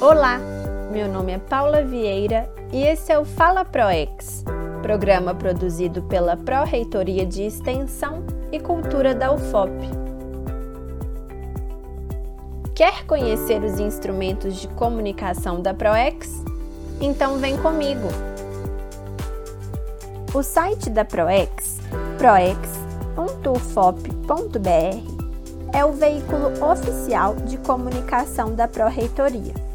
Olá, meu nome é Paula Vieira e esse é o Fala ProEx, programa produzido pela Pró-Reitoria de Extensão e Cultura da UFOP. Quer conhecer os instrumentos de comunicação da ProEx? Então vem comigo! O site da ProEx, proex.ufop.br, é o veículo oficial de comunicação da Pró-Reitoria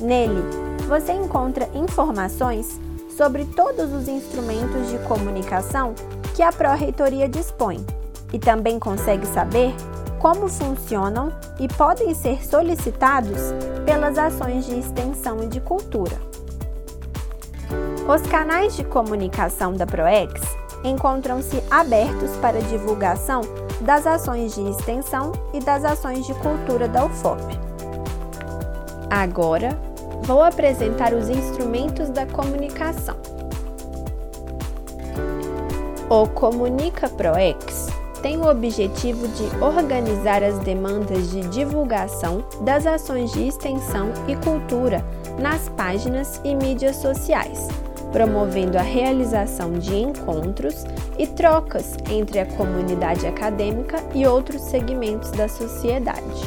Nele, você encontra informações sobre todos os instrumentos de comunicação que a Pró-Reitoria dispõe e também consegue saber como funcionam e podem ser solicitados pelas ações de extensão e de cultura. Os canais de comunicação da ProEx encontram-se abertos para divulgação das ações de extensão e das ações de cultura da UFOP. Agora, vou apresentar os instrumentos da comunicação. O Comunica ProEx tem o objetivo de organizar as demandas de divulgação das ações de extensão e cultura nas páginas e mídias sociais, promovendo a realização de encontros e trocas entre a comunidade acadêmica e outros segmentos da sociedade.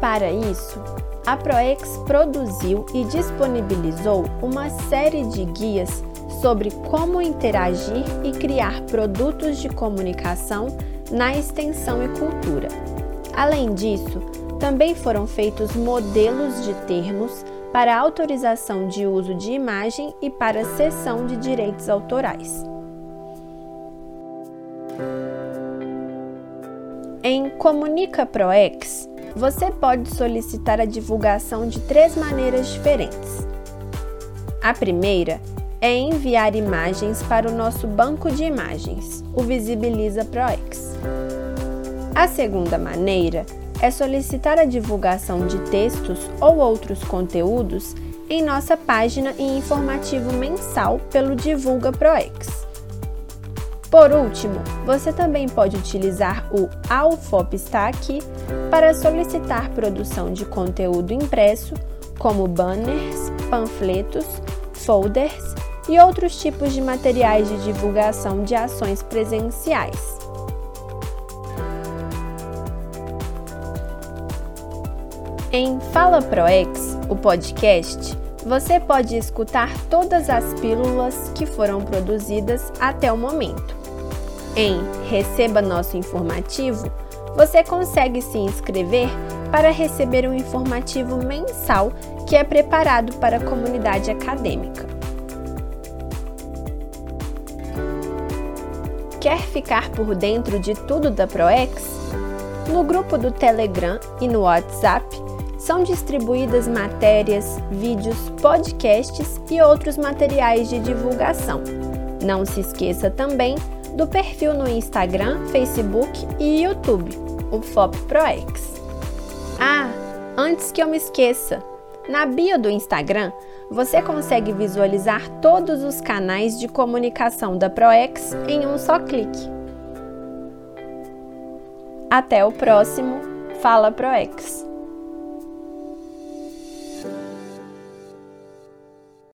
Para isso, a Proex produziu e disponibilizou uma série de guias sobre como interagir e criar produtos de comunicação na extensão e cultura. Além disso, também foram feitos modelos de termos para autorização de uso de imagem e para cessão de direitos autorais. Em Comunica ProEx, você pode solicitar a divulgação de três maneiras diferentes. A primeira é enviar imagens para o nosso banco de imagens, o Visibiliza ProEx. A segunda maneira é solicitar a divulgação de textos ou outros conteúdos em nossa página e informativo mensal pelo Divulga ProEx. Por último, você também pode utilizar o AUFOP está aqui para solicitar produção de conteúdo impresso, como banners, panfletos, folders e outros tipos de materiais de divulgação de ações presenciais. Em Fala ProEx, o podcast, você pode escutar todas as pílulas que foram produzidas até o momento. Em Receba Nosso Informativo, você consegue se inscrever para receber um informativo mensal que é preparado para a comunidade acadêmica. Quer ficar por dentro de tudo da ProEx? No grupo do Telegram e no WhatsApp são distribuídas matérias, vídeos, podcasts e outros materiais de divulgação. Não se esqueça também do perfil no Instagram, Facebook e YouTube, o FOP ProEx. Ah, antes que eu me esqueça, na bio do Instagram você consegue visualizar todos os canais de comunicação da ProEx em um só clique. Até o próximo Fala ProEx!